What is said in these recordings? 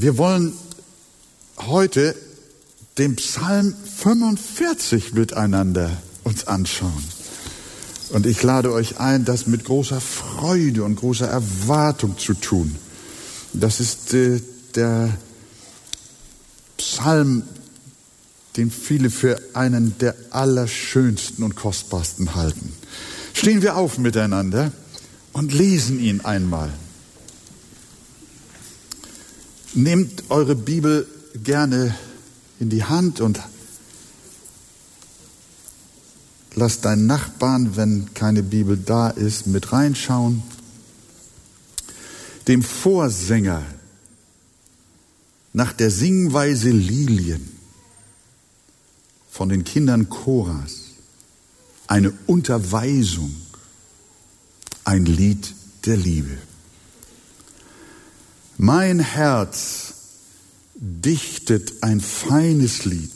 Wir wollen heute den Psalm 45 miteinander uns anschauen. Und ich lade euch ein, das mit großer Freude und großer Erwartung zu tun. Das ist äh, der Psalm, den viele für einen der allerschönsten und kostbarsten halten. Stehen wir auf miteinander und lesen ihn einmal. Nehmt eure Bibel gerne in die Hand und lasst deinen Nachbarn, wenn keine Bibel da ist, mit reinschauen. Dem Vorsänger nach der Singweise Lilien von den Kindern Choras eine Unterweisung, ein Lied der Liebe. Mein Herz dichtet ein feines Lied.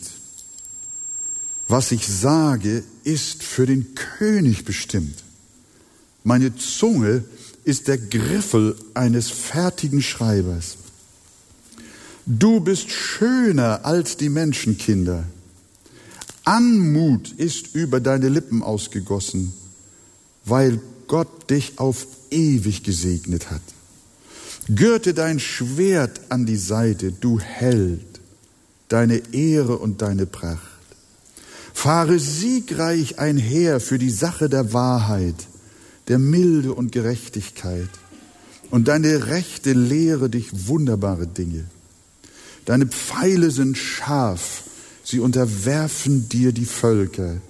Was ich sage, ist für den König bestimmt. Meine Zunge ist der Griffel eines fertigen Schreibers. Du bist schöner als die Menschenkinder. Anmut ist über deine Lippen ausgegossen, weil Gott dich auf ewig gesegnet hat. Gürte dein Schwert an die Seite, du Held, deine Ehre und deine Pracht. Fahre siegreich einher für die Sache der Wahrheit, der Milde und Gerechtigkeit. Und deine Rechte lehre dich wunderbare Dinge. Deine Pfeile sind scharf, sie unterwerfen dir die Völker,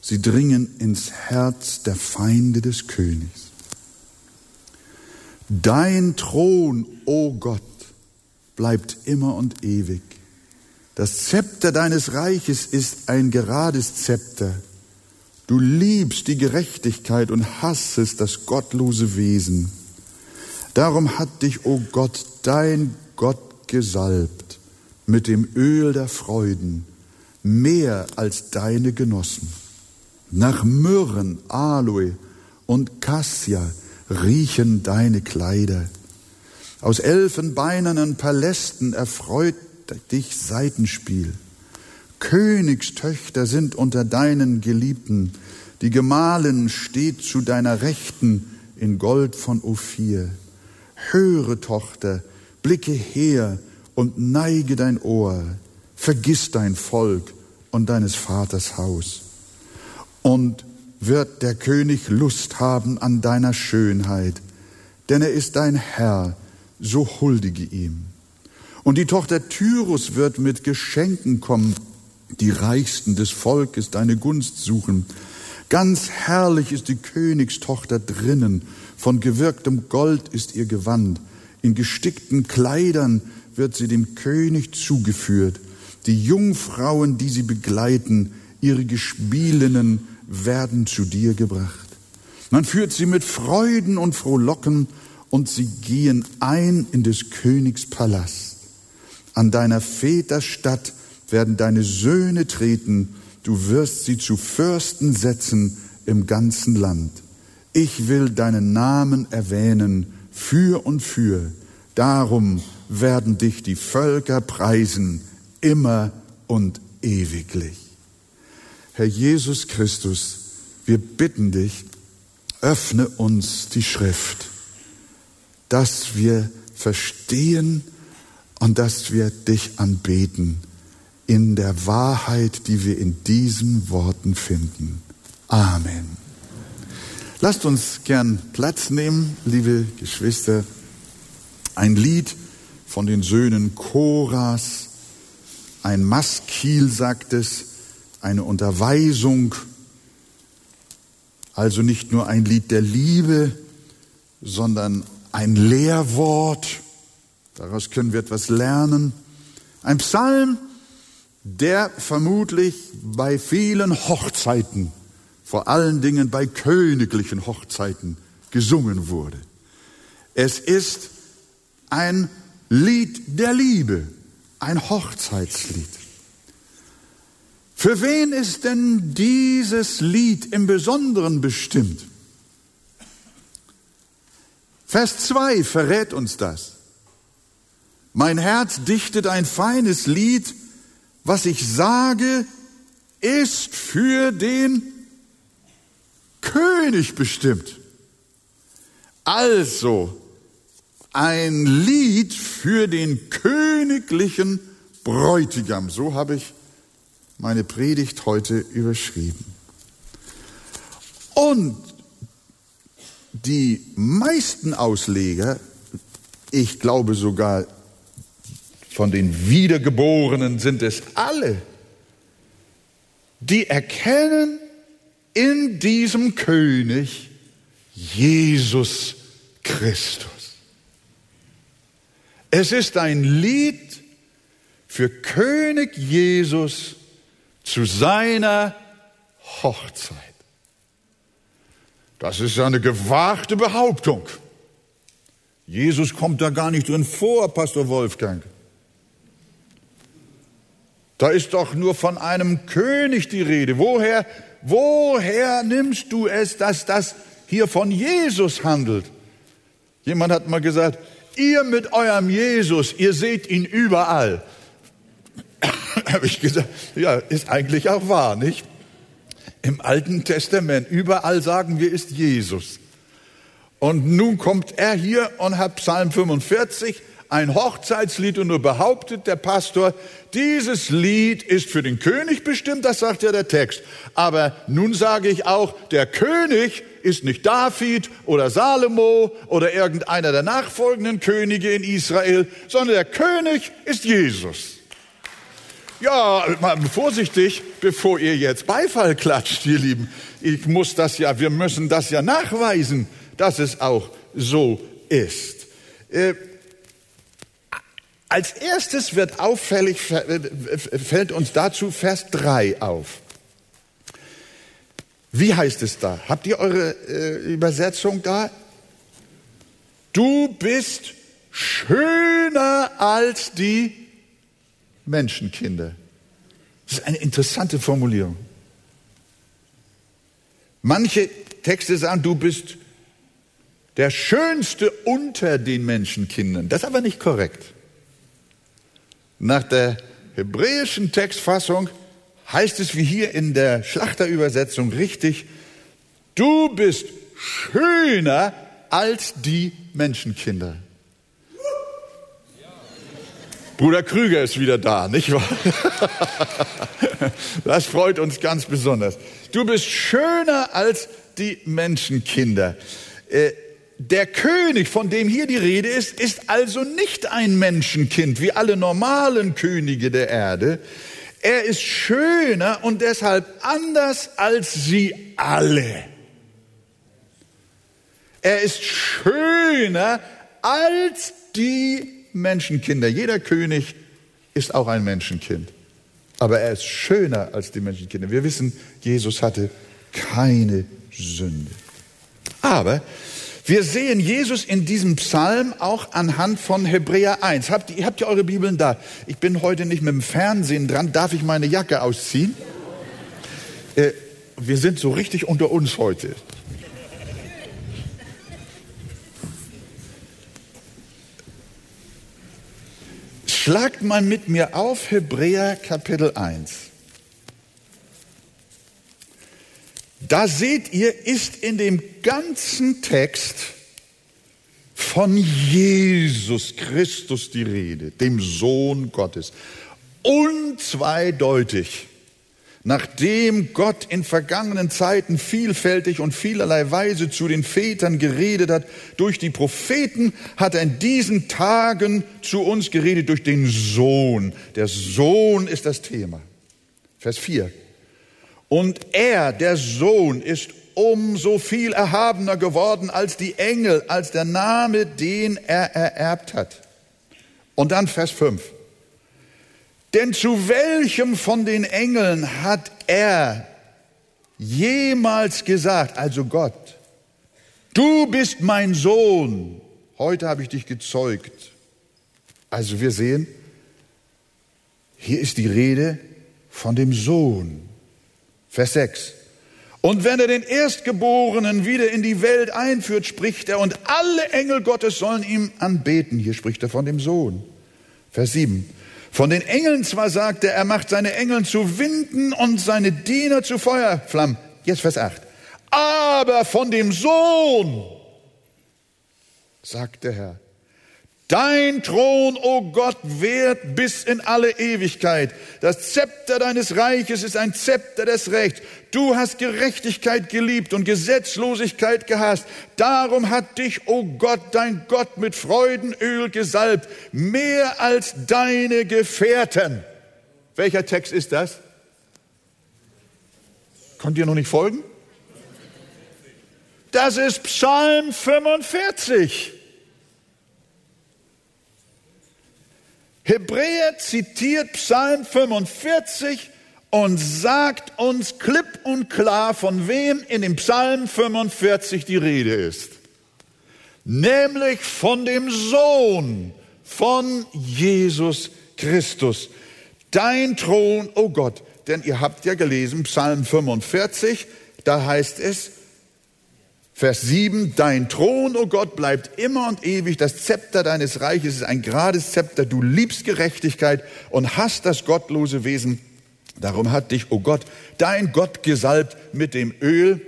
sie dringen ins Herz der Feinde des Königs. Dein Thron, o oh Gott, bleibt immer und ewig. Das Zepter deines Reiches ist ein gerades Zepter. Du liebst die Gerechtigkeit und hassest das gottlose Wesen. Darum hat dich, o oh Gott, dein Gott gesalbt mit dem Öl der Freuden, mehr als deine Genossen. Nach Myrrhen, Aloe und Cassia riechen deine Kleider. Aus elfenbeinernen Palästen erfreut dich Seitenspiel. Königstöchter sind unter deinen Geliebten, die Gemahlin steht zu deiner Rechten in Gold von Ophir. Höre, Tochter, blicke her und neige dein Ohr, vergiss dein Volk und deines Vaters Haus. Und wird der König Lust haben an deiner Schönheit, denn er ist dein Herr, so huldige ihm. Und die Tochter Tyrus wird mit Geschenken kommen, die Reichsten des Volkes deine Gunst suchen. Ganz herrlich ist die Königstochter drinnen, von gewirktem Gold ist ihr Gewand, in gestickten Kleidern wird sie dem König zugeführt. Die Jungfrauen, die sie begleiten, ihre Gespielinnen werden zu dir gebracht. Man führt sie mit Freuden und Frohlocken und sie gehen ein in des Königs Palast. An deiner Väter Stadt werden deine Söhne treten, du wirst sie zu Fürsten setzen im ganzen Land. Ich will deinen Namen erwähnen für und für. Darum werden dich die Völker preisen, immer und ewiglich. Herr Jesus Christus, wir bitten dich, öffne uns die Schrift, dass wir verstehen und dass wir dich anbeten in der Wahrheit, die wir in diesen Worten finden. Amen. Lasst uns gern Platz nehmen, liebe Geschwister. Ein Lied von den Söhnen Koras, ein Maskil sagt es, eine Unterweisung, also nicht nur ein Lied der Liebe, sondern ein Lehrwort. Daraus können wir etwas lernen. Ein Psalm, der vermutlich bei vielen Hochzeiten, vor allen Dingen bei königlichen Hochzeiten, gesungen wurde. Es ist ein Lied der Liebe, ein Hochzeitslied. Für wen ist denn dieses Lied im Besonderen bestimmt? Vers 2 verrät uns das. Mein Herz dichtet ein feines Lied, was ich sage, ist für den König bestimmt. Also ein Lied für den königlichen Bräutigam. So habe ich meine Predigt heute überschrieben. Und die meisten Ausleger, ich glaube sogar von den Wiedergeborenen sind es alle, die erkennen in diesem König Jesus Christus. Es ist ein Lied für König Jesus zu seiner Hochzeit. Das ist eine gewagte Behauptung. Jesus kommt da gar nicht drin vor, Pastor Wolfgang. Da ist doch nur von einem König die Rede. Woher, woher nimmst du es, dass das hier von Jesus handelt? Jemand hat mal gesagt, ihr mit eurem Jesus, ihr seht ihn überall. Habe ich gesagt, ja, ist eigentlich auch wahr, nicht? Im Alten Testament, überall sagen wir, ist Jesus. Und nun kommt er hier und hat Psalm 45, ein Hochzeitslied und nur behauptet der Pastor, dieses Lied ist für den König bestimmt, das sagt ja der Text. Aber nun sage ich auch, der König ist nicht David oder Salomo oder irgendeiner der nachfolgenden Könige in Israel, sondern der König ist Jesus. Ja, vorsichtig, bevor ihr jetzt Beifall klatscht, ihr Lieben. Ich muss das ja, wir müssen das ja nachweisen, dass es auch so ist. Äh, als erstes wird auffällig, fällt uns dazu Vers 3 auf. Wie heißt es da? Habt ihr eure äh, Übersetzung da? Du bist schöner als die Menschenkinder. Das ist eine interessante Formulierung. Manche Texte sagen, du bist der Schönste unter den Menschenkindern. Das ist aber nicht korrekt. Nach der hebräischen Textfassung heißt es wie hier in der Schlachterübersetzung richtig, du bist schöner als die Menschenkinder. Bruder Krüger ist wieder da, nicht wahr? Das freut uns ganz besonders. Du bist schöner als die Menschenkinder. Äh, der König, von dem hier die Rede ist, ist also nicht ein Menschenkind wie alle normalen Könige der Erde. Er ist schöner und deshalb anders als sie alle. Er ist schöner als die Menschenkinder. Jeder König ist auch ein Menschenkind. Aber er ist schöner als die Menschenkinder. Wir wissen, Jesus hatte keine Sünde. Aber wir sehen Jesus in diesem Psalm auch anhand von Hebräer 1. Habt ihr, habt ihr eure Bibeln da? Ich bin heute nicht mit dem Fernsehen dran. Darf ich meine Jacke ausziehen? Äh, wir sind so richtig unter uns heute. Schlagt mal mit mir auf Hebräer Kapitel 1. Da seht ihr, ist in dem ganzen Text von Jesus Christus die Rede, dem Sohn Gottes. Unzweideutig. Nachdem Gott in vergangenen Zeiten vielfältig und vielerlei Weise zu den Vätern geredet hat, durch die Propheten, hat er in diesen Tagen zu uns geredet durch den Sohn. Der Sohn ist das Thema. Vers 4. Und er, der Sohn, ist umso viel erhabener geworden als die Engel, als der Name, den er ererbt hat. Und dann Vers 5. Denn zu welchem von den Engeln hat er jemals gesagt, also Gott, du bist mein Sohn, heute habe ich dich gezeugt. Also wir sehen, hier ist die Rede von dem Sohn. Vers 6. Und wenn er den Erstgeborenen wieder in die Welt einführt, spricht er, und alle Engel Gottes sollen ihm anbeten. Hier spricht er von dem Sohn. Vers 7. Von den Engeln zwar sagt er, er macht seine Engel zu Winden und seine Diener zu Feuerflammen. Jetzt Vers 8. Aber von dem Sohn, sagt der Herr, Dein Thron, o oh Gott, währt bis in alle Ewigkeit. Das Zepter deines Reiches ist ein Zepter des Rechts. Du hast Gerechtigkeit geliebt und Gesetzlosigkeit gehasst. Darum hat dich, o oh Gott, dein Gott mit Freudenöl gesalbt, mehr als deine Gefährten. Welcher Text ist das? Konnt ihr noch nicht folgen? Das ist Psalm 45. Hebräer zitiert Psalm 45 und sagt uns klipp und klar, von wem in dem Psalm 45 die Rede ist. Nämlich von dem Sohn von Jesus Christus. Dein Thron, o oh Gott. Denn ihr habt ja gelesen, Psalm 45, da heißt es, Vers 7, dein Thron, o oh Gott, bleibt immer und ewig. Das Zepter deines Reiches ist ein gerades Zepter. Du liebst Gerechtigkeit und hast das gottlose Wesen. Darum hat dich, o oh Gott, dein Gott gesalbt mit dem Öl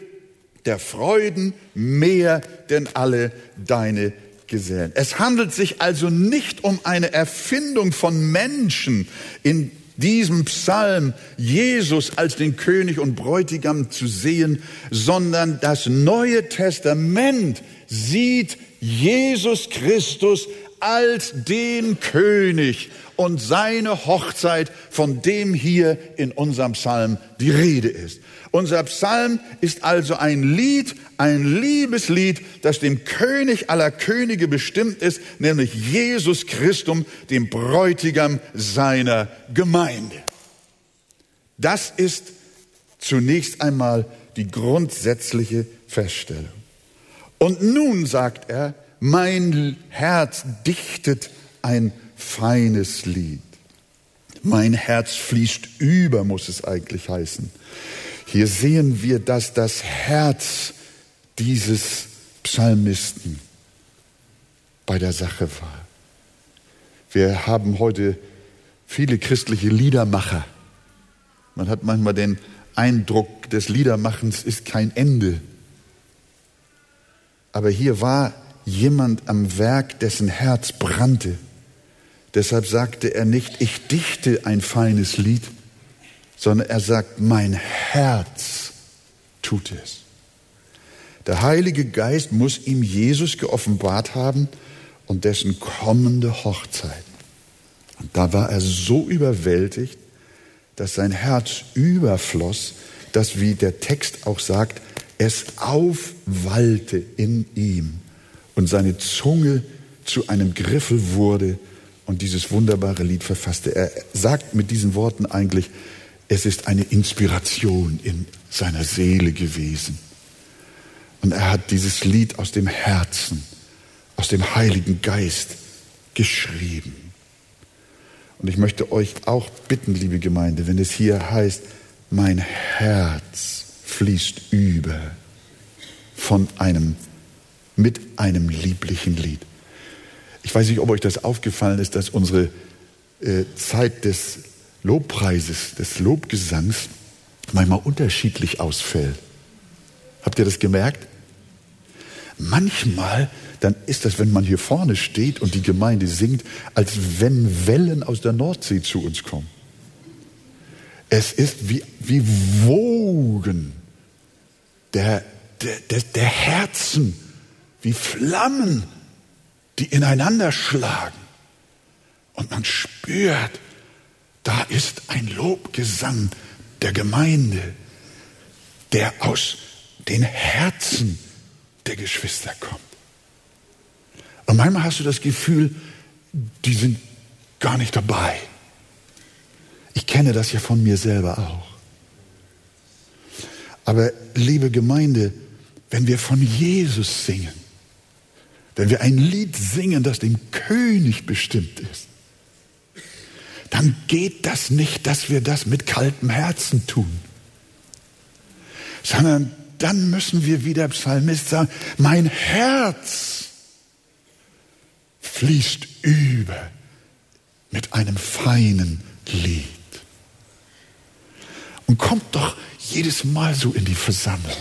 der Freuden mehr denn alle deine Gesellen. Es handelt sich also nicht um eine Erfindung von Menschen in diesem Psalm Jesus als den König und Bräutigam zu sehen, sondern das Neue Testament sieht Jesus Christus als den König und seine Hochzeit, von dem hier in unserem Psalm die Rede ist. Unser Psalm ist also ein Lied, ein Liebeslied, das dem König aller Könige bestimmt ist, nämlich Jesus Christum, dem Bräutigam seiner Gemeinde. Das ist zunächst einmal die grundsätzliche Feststellung. Und nun sagt er, mein Herz dichtet ein feines Lied. Mein Herz fließt über, muss es eigentlich heißen. Hier sehen wir, dass das Herz dieses Psalmisten bei der Sache war. Wir haben heute viele christliche Liedermacher. Man hat manchmal den Eindruck, des Liedermachens ist kein Ende. Aber hier war jemand am Werk, dessen Herz brannte. Deshalb sagte er nicht, ich dichte ein feines Lied, sondern er sagt, mein Herz tut es. Der Heilige Geist muss ihm Jesus geoffenbart haben und dessen kommende Hochzeit. Und da war er so überwältigt, dass sein Herz überfloss, dass, wie der Text auch sagt, es aufwallte in ihm und seine Zunge zu einem Griffel wurde und dieses wunderbare Lied verfasste. Er sagt mit diesen Worten eigentlich, es ist eine Inspiration in seiner Seele gewesen. Und er hat dieses Lied aus dem Herzen, aus dem Heiligen Geist geschrieben. Und ich möchte euch auch bitten, liebe Gemeinde, wenn es hier heißt, mein Herz fließt über von einem, mit einem lieblichen Lied. Ich weiß nicht, ob euch das aufgefallen ist, dass unsere äh, Zeit des Lobpreises, des Lobgesangs manchmal unterschiedlich ausfällt. Habt ihr das gemerkt? Manchmal, dann ist das, wenn man hier vorne steht und die Gemeinde singt, als wenn Wellen aus der Nordsee zu uns kommen. Es ist wie, wie Wogen der, der, der, der Herzen, wie Flammen, die ineinander schlagen. Und man spürt, da ist ein Lobgesang der Gemeinde, der aus den Herzen der Geschwister kommt. Und manchmal hast du das Gefühl, die sind gar nicht dabei. Ich kenne das ja von mir selber auch. Aber liebe Gemeinde, wenn wir von Jesus singen, wenn wir ein Lied singen, das dem König bestimmt ist, dann geht das nicht, dass wir das mit kaltem Herzen tun, sondern dann müssen wir wie der Psalmist sagen, mein Herz fließt über mit einem feinen Lied. Und kommt doch jedes Mal so in die Versammlung,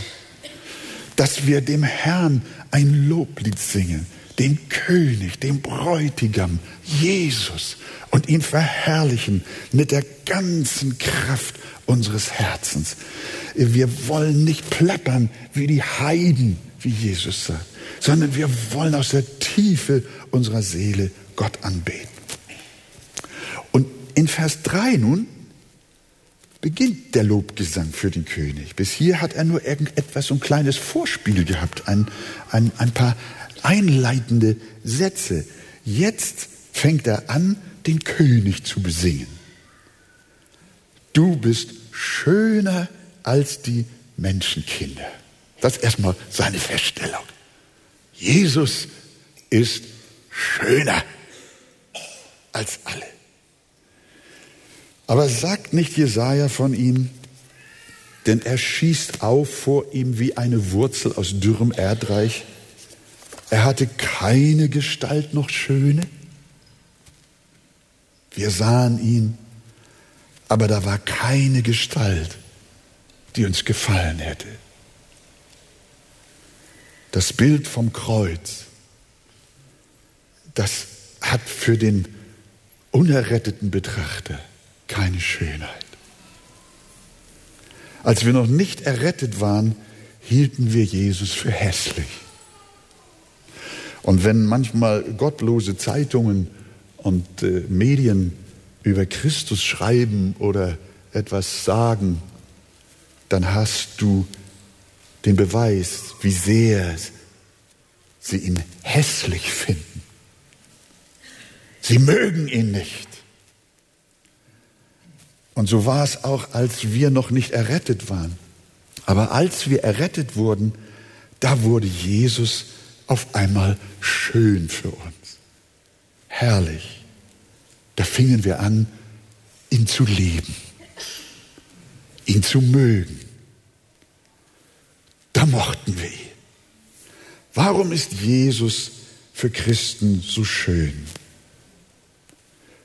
dass wir dem Herrn ein Loblied singen, dem König, dem Bräutigam, Jesus und ihn verherrlichen mit der ganzen Kraft unseres Herzens. Wir wollen nicht plappern wie die Heiden, wie Jesus sagt, sondern wir wollen aus der Tiefe unserer Seele Gott anbeten. Und in Vers 3 nun beginnt der Lobgesang für den König. Bis hier hat er nur irgendetwas, so ein kleines Vorspiel gehabt, ein, ein, ein paar einleitende Sätze. Jetzt fängt er an, den König zu besingen. Du bist schöner als die Menschenkinder. Das ist erstmal seine Feststellung. Jesus ist schöner als alle. Aber sagt nicht Jesaja von ihm, denn er schießt auf vor ihm wie eine Wurzel aus dürrem Erdreich. Er hatte keine Gestalt noch schöne. Wir sahen ihn, aber da war keine Gestalt, die uns gefallen hätte. Das Bild vom Kreuz, das hat für den unerretteten Betrachter keine Schönheit. Als wir noch nicht errettet waren, hielten wir Jesus für hässlich. Und wenn manchmal gottlose Zeitungen und äh, Medien über Christus schreiben oder etwas sagen, dann hast du den Beweis, wie sehr sie ihn hässlich finden. Sie mögen ihn nicht. Und so war es auch, als wir noch nicht errettet waren. Aber als wir errettet wurden, da wurde Jesus auf einmal schön für uns. Herrlich. Da fingen wir an, ihn zu lieben, ihn zu mögen. Da mochten wir ihn. Warum ist Jesus für Christen so schön?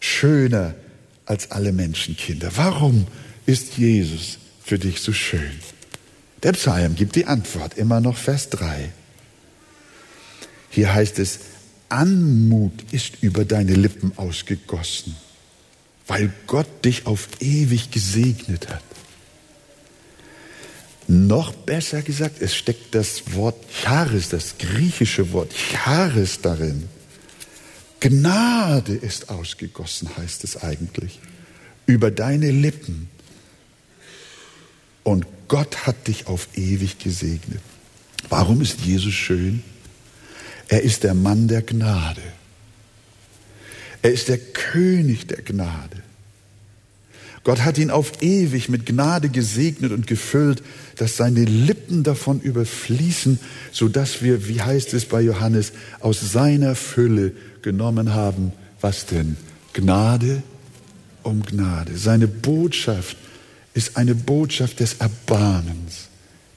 Schöner als alle Menschenkinder. Warum ist Jesus für dich so schön? Der Psalm gibt die Antwort, immer noch Vers 3. Hier heißt es, Anmut ist über deine Lippen ausgegossen, weil Gott dich auf ewig gesegnet hat. Noch besser gesagt, es steckt das Wort Charis, das griechische Wort Charis darin. Gnade ist ausgegossen, heißt es eigentlich, über deine Lippen. Und Gott hat dich auf ewig gesegnet. Warum ist Jesus schön? Er ist der Mann der Gnade. Er ist der König der Gnade. Gott hat ihn auf ewig mit Gnade gesegnet und gefüllt, dass seine Lippen davon überfließen, so dass wir, wie heißt es bei Johannes, aus seiner Fülle genommen haben. Was denn? Gnade um Gnade. Seine Botschaft ist eine Botschaft des Erbarmens,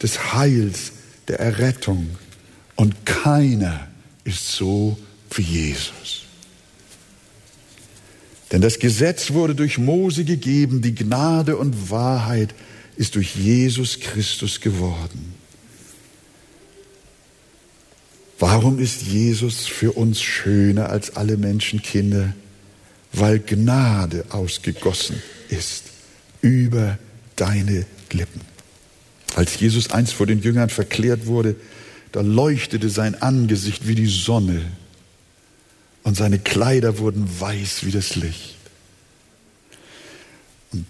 des Heils, der Errettung. Und keiner ist so wie Jesus. Denn das Gesetz wurde durch Mose gegeben, die Gnade und Wahrheit ist durch Jesus Christus geworden. Warum ist Jesus für uns schöner als alle Menschenkinder? Weil Gnade ausgegossen ist über deine Lippen. Als Jesus einst vor den Jüngern verklärt wurde, da leuchtete sein Angesicht wie die Sonne und seine Kleider wurden weiß wie das Licht. Und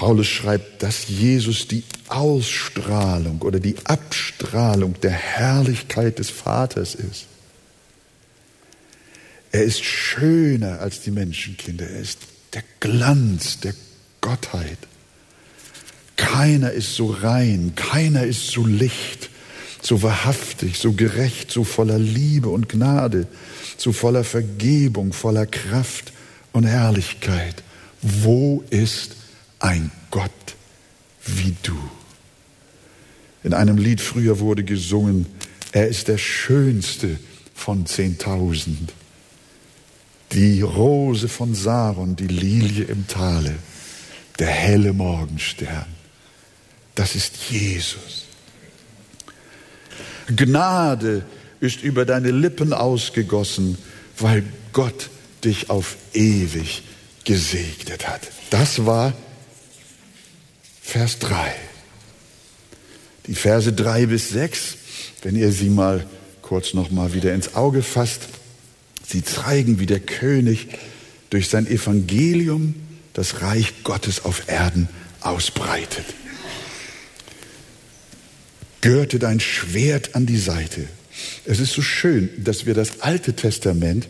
Paulus schreibt, dass Jesus die Ausstrahlung oder die Abstrahlung der Herrlichkeit des Vaters ist. Er ist schöner als die Menschenkinder. Er ist der Glanz der Gottheit. Keiner ist so rein, keiner ist so licht, so wahrhaftig, so gerecht, so voller Liebe und Gnade, so voller Vergebung, voller Kraft und Herrlichkeit. Wo ist ein Gott wie du? In einem Lied früher wurde gesungen, er ist der schönste von zehntausend. die Rose von Saron, die Lilie im Tale, der helle Morgenstern. Das ist Jesus. Gnade ist über deine Lippen ausgegossen, weil Gott dich auf ewig gesegnet hat. Das war Vers 3. Die Verse 3 bis 6, wenn ihr sie mal kurz noch mal wieder ins Auge fasst, sie zeigen, wie der König durch sein Evangelium das Reich Gottes auf Erden ausbreitet. Gürte dein Schwert an die Seite. Es ist so schön, dass wir das Alte Testament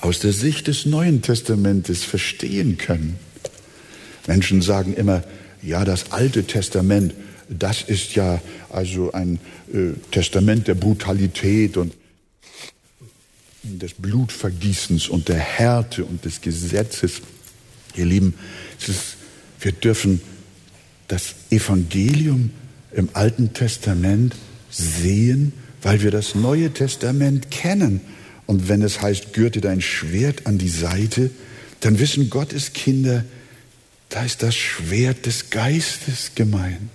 aus der Sicht des Neuen Testamentes verstehen können. Menschen sagen immer, ja, das Alte Testament, das ist ja also ein äh, Testament der Brutalität und des Blutvergießens und der Härte und des Gesetzes. Ihr Lieben, ist, wir dürfen das Evangelium im Alten Testament sehen, weil wir das Neue Testament kennen. Und wenn es heißt, gürte dein Schwert an die Seite, dann wissen Gottes Kinder, da ist das Schwert des Geistes gemeint.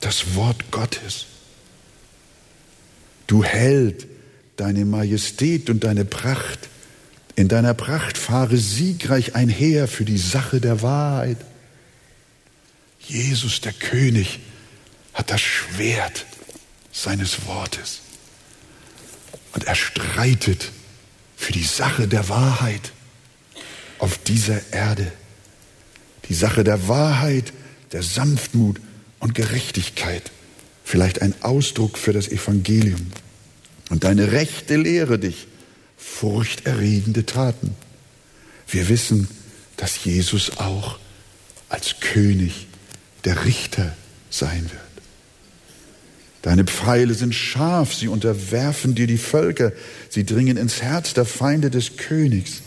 Das Wort Gottes. Du Held, deine Majestät und deine Pracht. In deiner Pracht fahre siegreich einher für die Sache der Wahrheit. Jesus, der König, hat das Schwert seines Wortes. Und er streitet für die Sache der Wahrheit auf dieser Erde. Die Sache der Wahrheit, der Sanftmut und Gerechtigkeit. Vielleicht ein Ausdruck für das Evangelium. Und deine Rechte lehre dich furchterregende Taten. Wir wissen, dass Jesus auch als König der Richter sein wird. Deine Pfeile sind scharf, sie unterwerfen dir die Völker, sie dringen ins Herz der Feinde des Königs.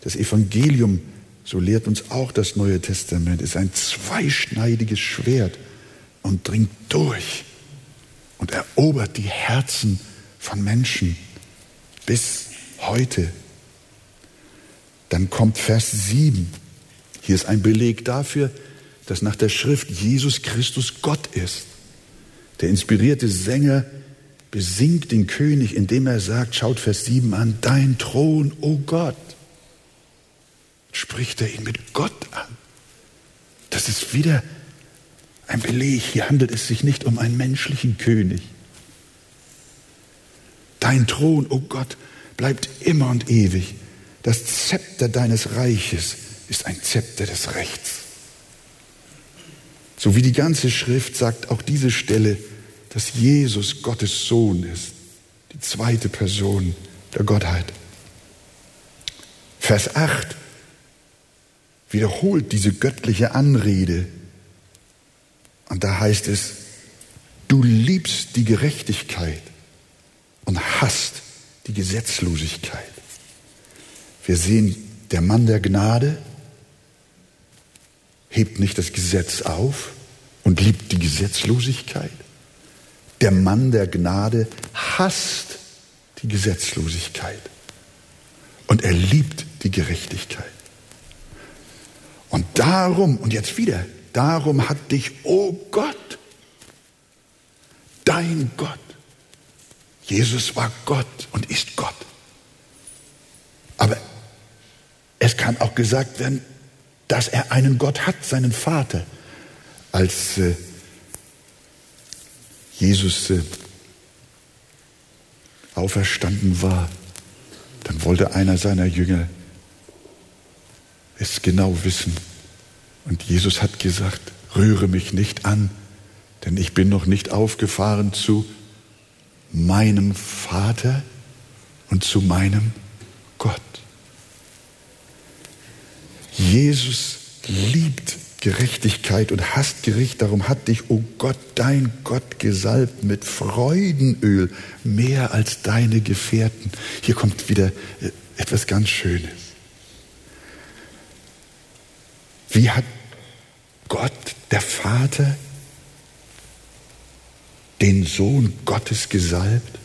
Das Evangelium, so lehrt uns auch das Neue Testament, ist ein zweischneidiges Schwert und dringt durch und erobert die Herzen von Menschen bis heute. Dann kommt Vers 7. Hier ist ein Beleg dafür, dass nach der Schrift Jesus Christus Gott ist. Der inspirierte Sänger besingt den König, indem er sagt, schaut Vers 7 an, dein Thron, o oh Gott. Spricht er ihn mit Gott an. Das ist wieder ein Beleg. Hier handelt es sich nicht um einen menschlichen König. Dein Thron, o oh Gott, bleibt immer und ewig. Das Zepter deines Reiches ist ein Zepter des Rechts. So wie die ganze Schrift sagt auch diese Stelle, dass Jesus Gottes Sohn ist, die zweite Person der Gottheit. Vers 8 wiederholt diese göttliche Anrede. Und da heißt es, du liebst die Gerechtigkeit und hasst die Gesetzlosigkeit. Wir sehen, der Mann der Gnade hebt nicht das Gesetz auf und liebt die Gesetzlosigkeit. Der Mann der Gnade hasst die Gesetzlosigkeit und er liebt die Gerechtigkeit. Und darum, und jetzt wieder, darum hat dich, oh Gott, dein Gott, Jesus war Gott und ist Gott. Aber es kann auch gesagt werden, dass er einen Gott hat, seinen Vater. Als äh, Jesus äh, auferstanden war, dann wollte einer seiner Jünger es genau wissen. Und Jesus hat gesagt, rühre mich nicht an, denn ich bin noch nicht aufgefahren zu meinem Vater und zu meinem Gott. Jesus liebt Gerechtigkeit und hasst Gericht. Darum hat dich, o oh Gott, dein Gott gesalbt mit Freudenöl, mehr als deine Gefährten. Hier kommt wieder äh, etwas ganz Schönes. Wie hat Gott, der Vater, den Sohn Gottes gesalbt?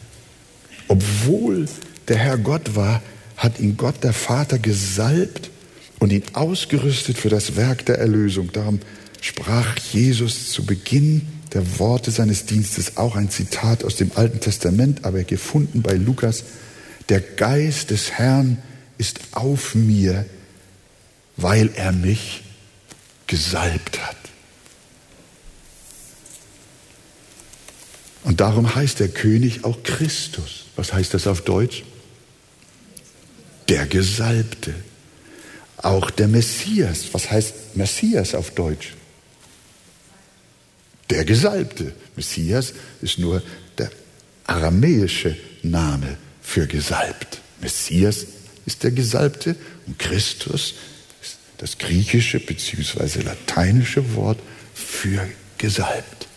Obwohl der Herr Gott war, hat ihn Gott der Vater gesalbt und ihn ausgerüstet für das Werk der Erlösung. Darum sprach Jesus zu Beginn der Worte seines Dienstes auch ein Zitat aus dem Alten Testament, aber gefunden bei Lukas. Der Geist des Herrn ist auf mir, weil er mich gesalbt hat. Und darum heißt der König auch Christus. Was heißt das auf Deutsch? Der Gesalbte. Auch der Messias. Was heißt Messias auf Deutsch? Der Gesalbte. Messias ist nur der aramäische Name für gesalbt. Messias ist der Gesalbte und Christus ist das griechische bzw. lateinische Wort für gesalbt.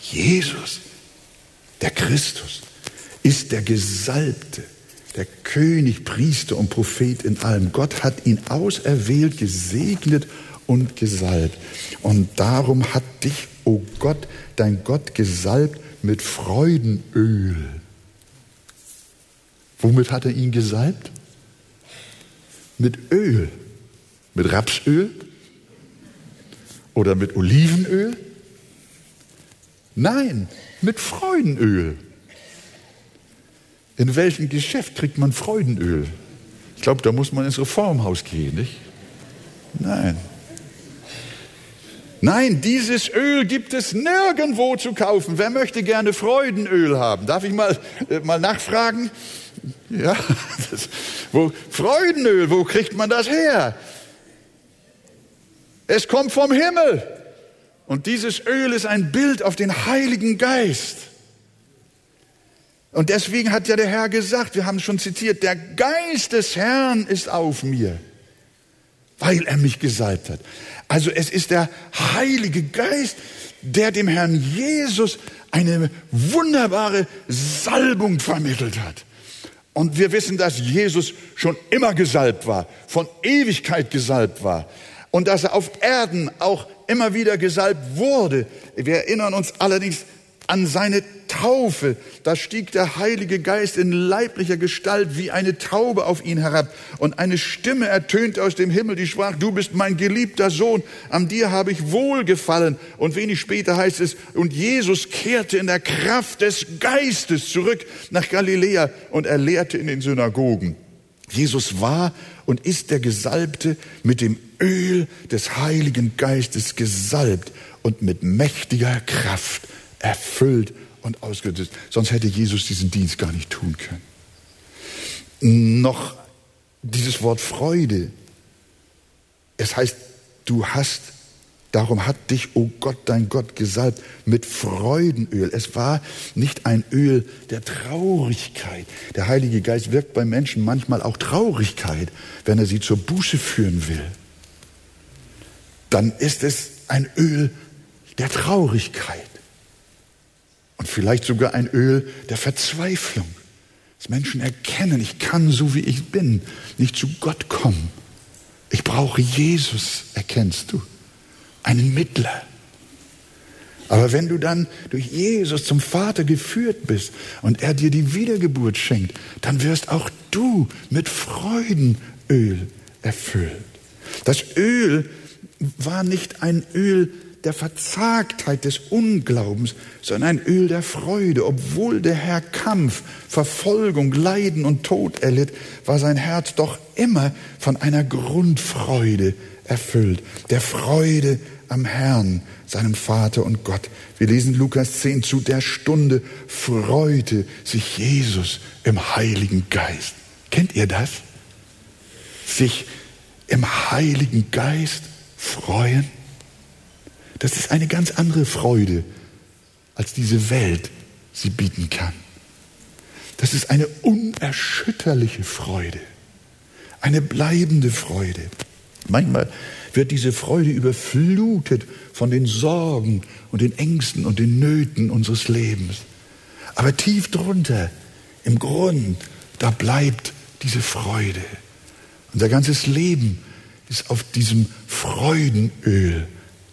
Jesus, der Christus, ist der Gesalbte, der König, Priester und Prophet in allem. Gott hat ihn auserwählt, gesegnet und gesalbt. Und darum hat dich, o oh Gott, dein Gott gesalbt mit Freudenöl. Womit hat er ihn gesalbt? Mit Öl. Mit Rapsöl? Oder mit Olivenöl? Nein, mit Freudenöl. In welchem Geschäft kriegt man Freudenöl? Ich glaube, da muss man ins Reformhaus gehen, nicht? Nein. Nein, dieses Öl gibt es nirgendwo zu kaufen. Wer möchte gerne Freudenöl haben? Darf ich mal, äh, mal nachfragen? Ja, das, wo, Freudenöl, wo kriegt man das her? Es kommt vom Himmel. Und dieses Öl ist ein Bild auf den Heiligen Geist. Und deswegen hat ja der Herr gesagt, wir haben schon zitiert, der Geist des Herrn ist auf mir, weil er mich gesalbt hat. Also es ist der Heilige Geist, der dem Herrn Jesus eine wunderbare Salbung vermittelt hat. Und wir wissen, dass Jesus schon immer gesalbt war, von Ewigkeit gesalbt war und dass er auf Erden auch immer wieder gesalbt wurde. Wir erinnern uns allerdings an seine Taufe, da stieg der Heilige Geist in leiblicher Gestalt wie eine Taube auf ihn herab. Und eine Stimme ertönte aus dem Himmel, die sprach, du bist mein geliebter Sohn, an dir habe ich wohlgefallen. Und wenig später heißt es, und Jesus kehrte in der Kraft des Geistes zurück nach Galiläa und er lehrte in den Synagogen. Jesus war und ist der Gesalbte mit dem Öl des Heiligen Geistes gesalbt und mit mächtiger Kraft erfüllt und ausgerüstet. Sonst hätte Jesus diesen Dienst gar nicht tun können. Noch dieses Wort Freude. Es heißt, du hast, darum hat dich, o oh Gott, dein Gott, gesalbt mit Freudenöl. Es war nicht ein Öl der Traurigkeit. Der Heilige Geist wirkt bei Menschen manchmal auch Traurigkeit, wenn er sie zur Buße führen will. Dann ist es ein Öl der Traurigkeit und vielleicht sogar ein Öl der Verzweiflung. Dass Menschen erkennen, ich kann so wie ich bin nicht zu Gott kommen. Ich brauche Jesus, erkennst du, einen Mittler. Aber wenn du dann durch Jesus zum Vater geführt bist und er dir die Wiedergeburt schenkt, dann wirst auch du mit Freudenöl erfüllt. Das Öl war nicht ein Öl der Verzagtheit des Unglaubens, sondern ein Öl der Freude. Obwohl der Herr Kampf, Verfolgung, Leiden und Tod erlitt, war sein Herz doch immer von einer Grundfreude erfüllt, der Freude am Herrn, seinem Vater und Gott. Wir lesen Lukas 10, zu der Stunde freute sich Jesus im Heiligen Geist. Kennt ihr das? Sich im Heiligen Geist freuen? Das ist eine ganz andere Freude, als diese Welt sie bieten kann. Das ist eine unerschütterliche Freude, eine bleibende Freude. Manchmal wird diese Freude überflutet von den Sorgen und den Ängsten und den Nöten unseres Lebens. Aber tief drunter, im Grund, da bleibt diese Freude. Unser ganzes Leben ist auf diesem Freudenöl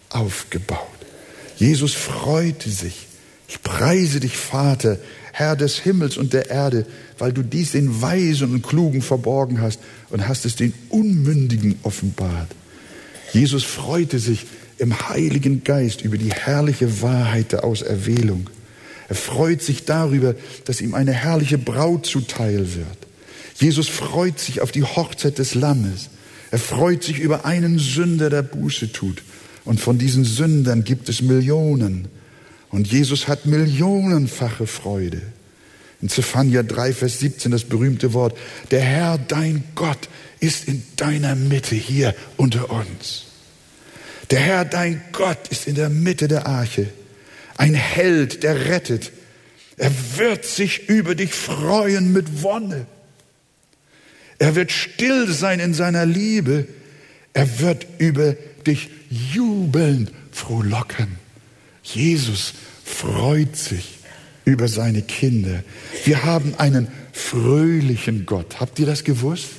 aufgebaut. Jesus freute sich. Ich preise dich, Vater, Herr des Himmels und der Erde, weil du dies den Weisen und Klugen verborgen hast und hast es den Unmündigen offenbart. Jesus freute sich im Heiligen Geist über die herrliche Wahrheit der Auserwählung. Er freut sich darüber, dass ihm eine herrliche Braut zuteil wird. Jesus freut sich auf die Hochzeit des Lammes. Er freut sich über einen Sünder, der Buße tut. Und von diesen Sündern gibt es Millionen. Und Jesus hat millionenfache Freude. In Zephania 3, Vers 17 das berühmte Wort, der Herr, dein Gott, ist in deiner Mitte hier unter uns. Der Herr, dein Gott, ist in der Mitte der Arche. Ein Held, der rettet. Er wird sich über dich freuen mit Wonne. Er wird still sein in seiner Liebe. Er wird über dich jubeln, frohlocken. Jesus freut sich über seine Kinder. Wir haben einen fröhlichen Gott. Habt ihr das gewusst?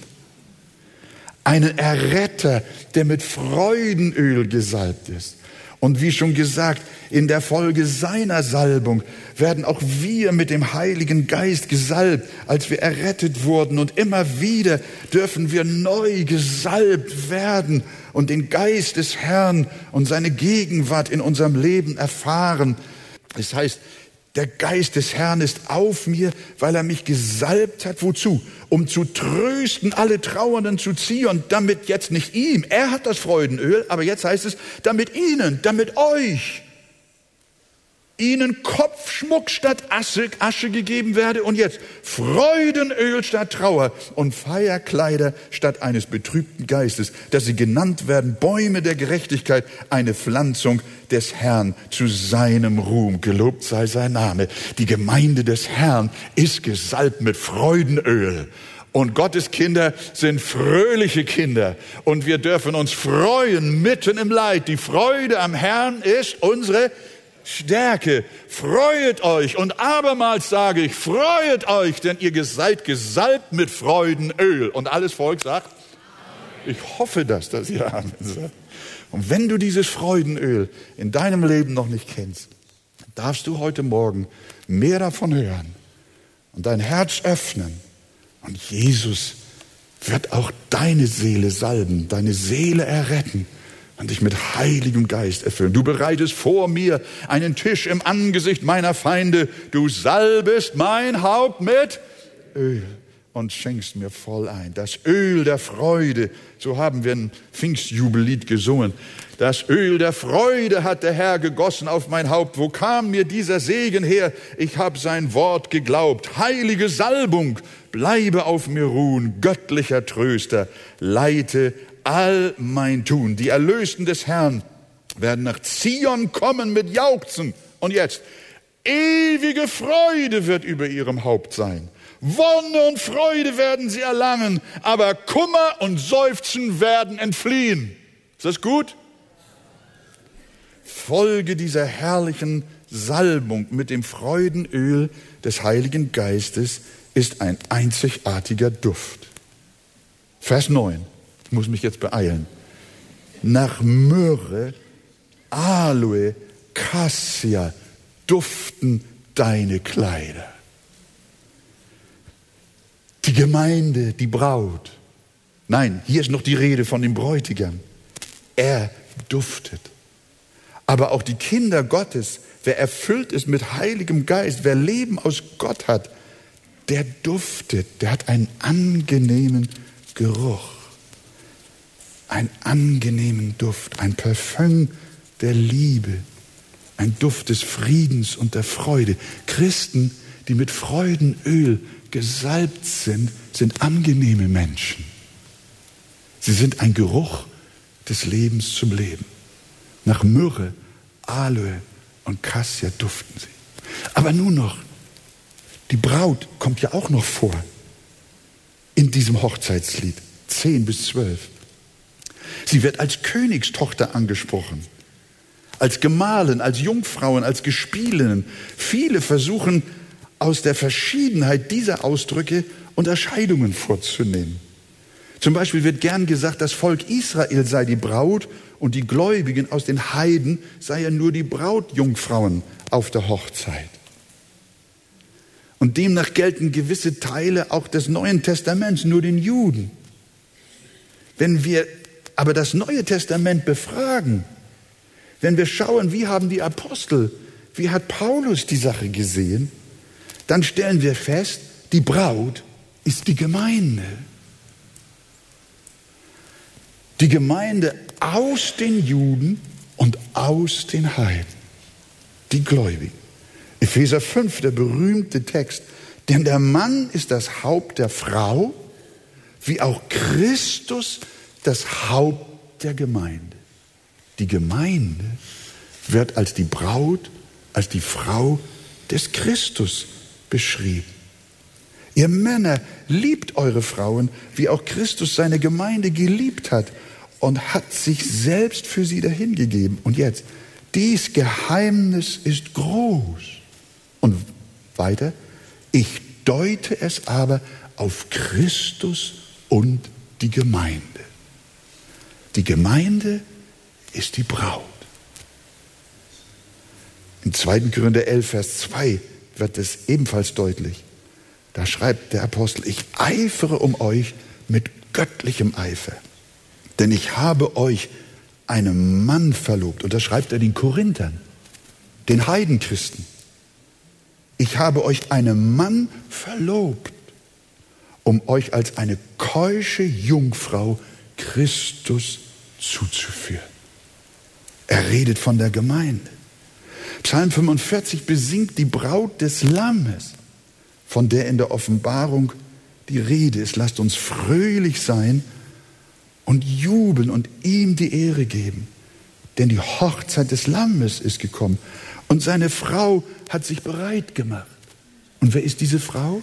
Einen Erretter, der mit Freudenöl gesalbt ist. Und wie schon gesagt, in der Folge seiner Salbung werden auch wir mit dem Heiligen Geist gesalbt, als wir errettet wurden. Und immer wieder dürfen wir neu gesalbt werden und den Geist des Herrn und seine Gegenwart in unserem Leben erfahren. Das heißt, der Geist des Herrn ist auf mir, weil er mich gesalbt hat. Wozu? Um zu trösten alle Trauernden zu Zion, damit jetzt nicht ihm, er hat das Freudenöl, aber jetzt heißt es, damit ihnen, damit euch ihnen Kopfschmuck statt Asche, Asche gegeben werde und jetzt Freudenöl statt Trauer und Feierkleider statt eines betrübten Geistes, dass sie genannt werden Bäume der Gerechtigkeit, eine Pflanzung des Herrn zu seinem Ruhm. Gelobt sei sein Name. Die Gemeinde des Herrn ist gesalbt mit Freudenöl. Und Gottes Kinder sind fröhliche Kinder. Und wir dürfen uns freuen mitten im Leid. Die Freude am Herrn ist unsere Stärke. Freuet euch. Und abermals sage ich, freuet euch, denn ihr seid gesalbt mit Freudenöl. Und alles Volk sagt, ich hoffe das, dass ihr Amen sagt. Und wenn du dieses Freudenöl in deinem Leben noch nicht kennst, darfst du heute Morgen mehr davon hören und dein Herz öffnen. Und Jesus wird auch deine Seele salben, deine Seele erretten und dich mit Heiligem Geist erfüllen. Du bereitest vor mir einen Tisch im Angesicht meiner Feinde. Du salbest mein Haupt mit Öl und schenkst mir voll ein. Das Öl der Freude, so haben wir ein Pfingstjubellied gesungen. Das Öl der Freude hat der Herr gegossen auf mein Haupt. Wo kam mir dieser Segen her? Ich habe sein Wort geglaubt. Heilige Salbung, bleibe auf mir ruhen. Göttlicher Tröster, leite all mein Tun. Die Erlösten des Herrn werden nach Zion kommen mit Jauchzen. Und jetzt, ewige Freude wird über ihrem Haupt sein. Wonne und Freude werden sie erlangen, aber Kummer und Seufzen werden entfliehen. Ist das gut? Folge dieser herrlichen Salbung mit dem Freudenöl des Heiligen Geistes ist ein einzigartiger Duft. Vers 9. Ich muss mich jetzt beeilen. Nach Myrrhe, Aloe, Cassia duften deine Kleider. Die Gemeinde, die Braut. Nein, hier ist noch die Rede von dem Bräutigam. Er duftet. Aber auch die Kinder Gottes, wer erfüllt ist mit Heiligem Geist, wer Leben aus Gott hat, der duftet, der hat einen angenehmen Geruch einen angenehmen Duft, ein Parfüm der Liebe, ein Duft des Friedens und der Freude. Christen, die mit Freudenöl gesalbt sind, sind angenehme Menschen. Sie sind ein Geruch des Lebens zum Leben. Nach Myrrhe, Aloe und Cassia duften sie. Aber nun noch, die Braut kommt ja auch noch vor in diesem Hochzeitslied, 10 bis 12. Sie wird als Königstochter angesprochen, als Gemahlin, als Jungfrauen, als Gespielinnen. Viele versuchen aus der Verschiedenheit dieser Ausdrücke Unterscheidungen vorzunehmen. Zum Beispiel wird gern gesagt, das Volk Israel sei die Braut und die Gläubigen aus den Heiden seien nur die Brautjungfrauen auf der Hochzeit. Und demnach gelten gewisse Teile auch des Neuen Testaments nur den Juden. Wenn wir aber das Neue Testament befragen, wenn wir schauen, wie haben die Apostel, wie hat Paulus die Sache gesehen, dann stellen wir fest, die Braut ist die Gemeinde. Die Gemeinde aus den Juden und aus den Heiden, die Gläubigen. Epheser 5, der berühmte Text. Denn der Mann ist das Haupt der Frau, wie auch Christus das Haupt der Gemeinde. Die Gemeinde wird als die Braut, als die Frau des Christus beschrieben. Ihr Männer liebt eure Frauen, wie auch Christus seine Gemeinde geliebt hat und hat sich selbst für sie dahingegeben. Und jetzt, dies Geheimnis ist groß. Und weiter, ich deute es aber auf Christus und die Gemeinde. Die Gemeinde ist die Braut. Im 2. Korinther 11, Vers 2 wird es ebenfalls deutlich. Da schreibt der Apostel, ich eifere um euch mit göttlichem Eifer, denn ich habe euch einem Mann verlobt. Und da schreibt er den Korinthern, den Heidenchristen. Ich habe euch einem Mann verlobt, um euch als eine keusche Jungfrau Christus zuzuführen. Er redet von der Gemeinde. Psalm 45 besingt die Braut des Lammes, von der in der Offenbarung die Rede ist. Lasst uns fröhlich sein und jubeln und ihm die Ehre geben. Denn die Hochzeit des Lammes ist gekommen und seine Frau hat sich bereit gemacht. Und wer ist diese Frau?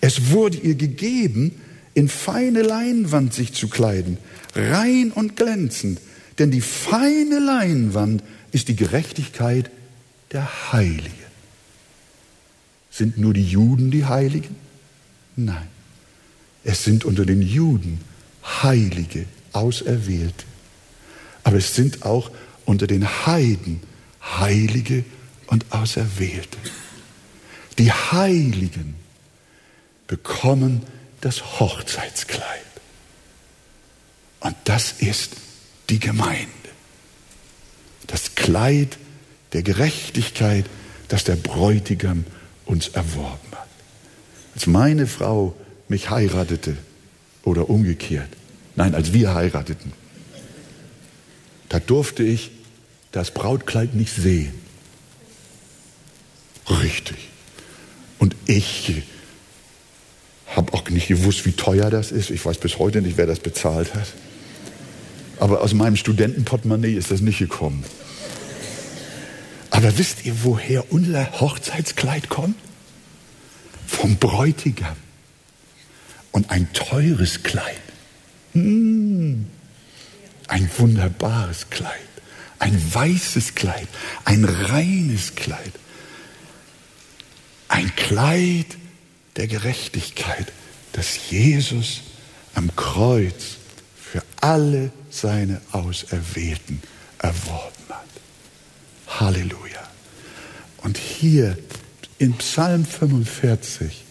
Es wurde ihr gegeben, in feine Leinwand sich zu kleiden, rein und glänzend. Denn die feine Leinwand ist die Gerechtigkeit der Heiligen. Sind nur die Juden die Heiligen? Nein. Es sind unter den Juden Heilige, Auserwählte. Aber es sind auch unter den Heiden Heilige und Auserwählte. Die Heiligen bekommen das Hochzeitskleid. Und das ist die Gemeinde. Das Kleid der Gerechtigkeit, das der Bräutigam uns erworben hat. Als meine Frau mich heiratete oder umgekehrt, nein, als wir heirateten, da durfte ich das Brautkleid nicht sehen. Richtig. Und ich habe auch nicht gewusst, wie teuer das ist. Ich weiß bis heute nicht, wer das bezahlt hat. Aber aus meinem Studentenportemonnaie ist das nicht gekommen. Aber wisst ihr, woher unser Hochzeitskleid kommt? Vom Bräutigam. Und ein teures Kleid. Hm. Ein wunderbares Kleid. Ein weißes Kleid. Ein reines Kleid. Ein Kleid der Gerechtigkeit, das Jesus am Kreuz für alle seine Auserwählten erworben hat. Halleluja. Und hier in Psalm 45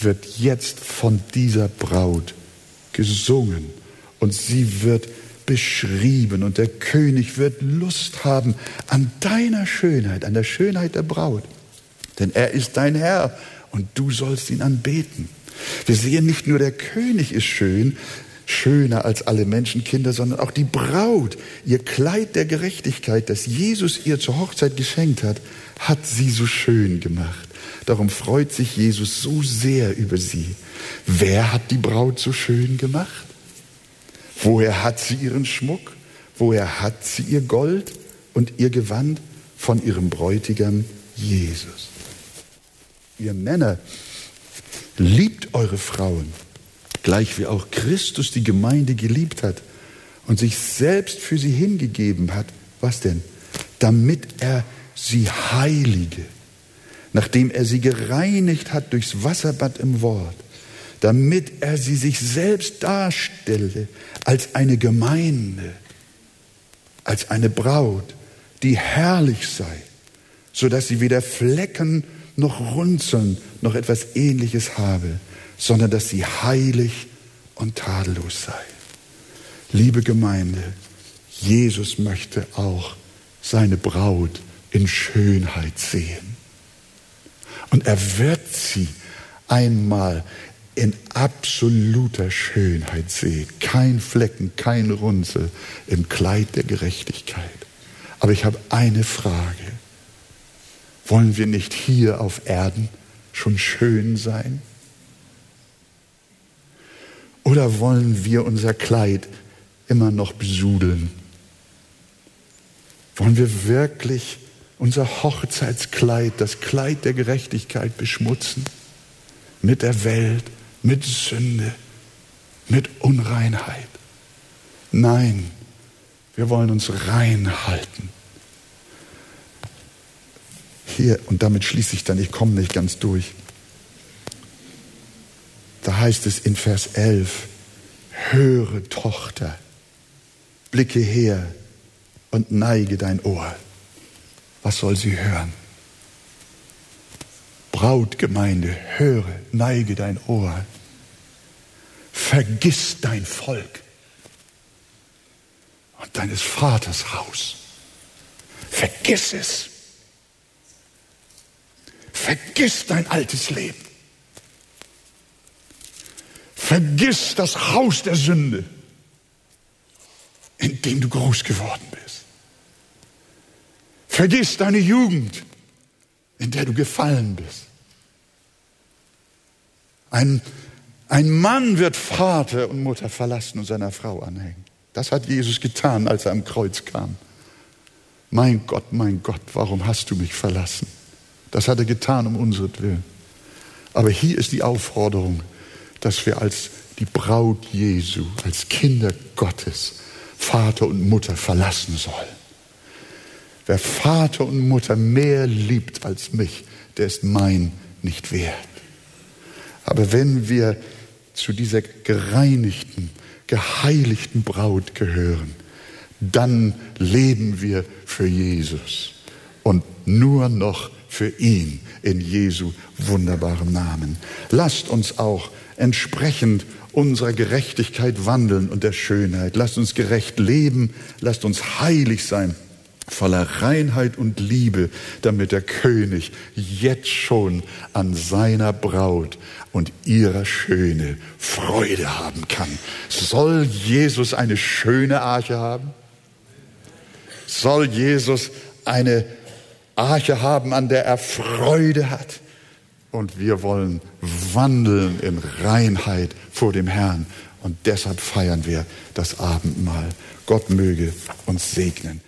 wird jetzt von dieser Braut gesungen und sie wird beschrieben und der König wird Lust haben an deiner Schönheit, an der Schönheit der Braut. Denn er ist dein Herr und du sollst ihn anbeten. Wir sehen nicht nur der König ist schön, schöner als alle Menschenkinder, sondern auch die Braut, ihr Kleid der Gerechtigkeit, das Jesus ihr zur Hochzeit geschenkt hat, hat sie so schön gemacht. Darum freut sich Jesus so sehr über sie. Wer hat die Braut so schön gemacht? Woher hat sie ihren Schmuck? Woher hat sie ihr Gold und ihr Gewand? Von ihrem Bräutigam Jesus. Ihr Männer, liebt eure Frauen, gleich wie auch Christus die Gemeinde geliebt hat und sich selbst für sie hingegeben hat. Was denn? Damit er sie heilige, nachdem er sie gereinigt hat durchs Wasserbad im Wort, damit er sie sich selbst darstelle als eine Gemeinde, als eine Braut, die herrlich sei, so dass sie weder Flecken noch Runzeln, noch etwas Ähnliches habe, sondern dass sie heilig und tadellos sei. Liebe Gemeinde, Jesus möchte auch seine Braut in Schönheit sehen. Und er wird sie einmal in absoluter Schönheit sehen. Kein Flecken, kein Runzel im Kleid der Gerechtigkeit. Aber ich habe eine Frage. Wollen wir nicht hier auf Erden schon schön sein? Oder wollen wir unser Kleid immer noch besudeln? Wollen wir wirklich unser Hochzeitskleid, das Kleid der Gerechtigkeit beschmutzen? Mit der Welt, mit Sünde, mit Unreinheit? Nein, wir wollen uns rein halten. Hier, und damit schließe ich dann, ich komme nicht ganz durch. Da heißt es in Vers 11, höre Tochter, blicke her und neige dein Ohr. Was soll sie hören? Brautgemeinde, höre, neige dein Ohr. Vergiss dein Volk und deines Vaters Haus. Vergiss es. Vergiss dein altes Leben. Vergiss das Haus der Sünde, in dem du groß geworden bist. Vergiss deine Jugend, in der du gefallen bist. Ein, ein Mann wird Vater und Mutter verlassen und seiner Frau anhängen. Das hat Jesus getan, als er am Kreuz kam. Mein Gott, mein Gott, warum hast du mich verlassen? Das hat er getan um unseren Aber hier ist die Aufforderung, dass wir als die Braut Jesu, als Kinder Gottes, Vater und Mutter verlassen sollen. Wer Vater und Mutter mehr liebt als mich, der ist mein nicht wert. Aber wenn wir zu dieser gereinigten, geheiligten Braut gehören, dann leben wir für Jesus und nur noch für ihn in Jesu wunderbarem Namen. Lasst uns auch entsprechend unserer Gerechtigkeit wandeln und der Schönheit. Lasst uns gerecht leben, lasst uns heilig sein, voller Reinheit und Liebe, damit der König jetzt schon an seiner Braut und ihrer Schöne Freude haben kann. Soll Jesus eine schöne Arche haben? Soll Jesus eine Arche haben, an der er Freude hat? Und wir wollen wandeln in Reinheit vor dem Herrn. Und deshalb feiern wir das Abendmahl. Gott möge uns segnen.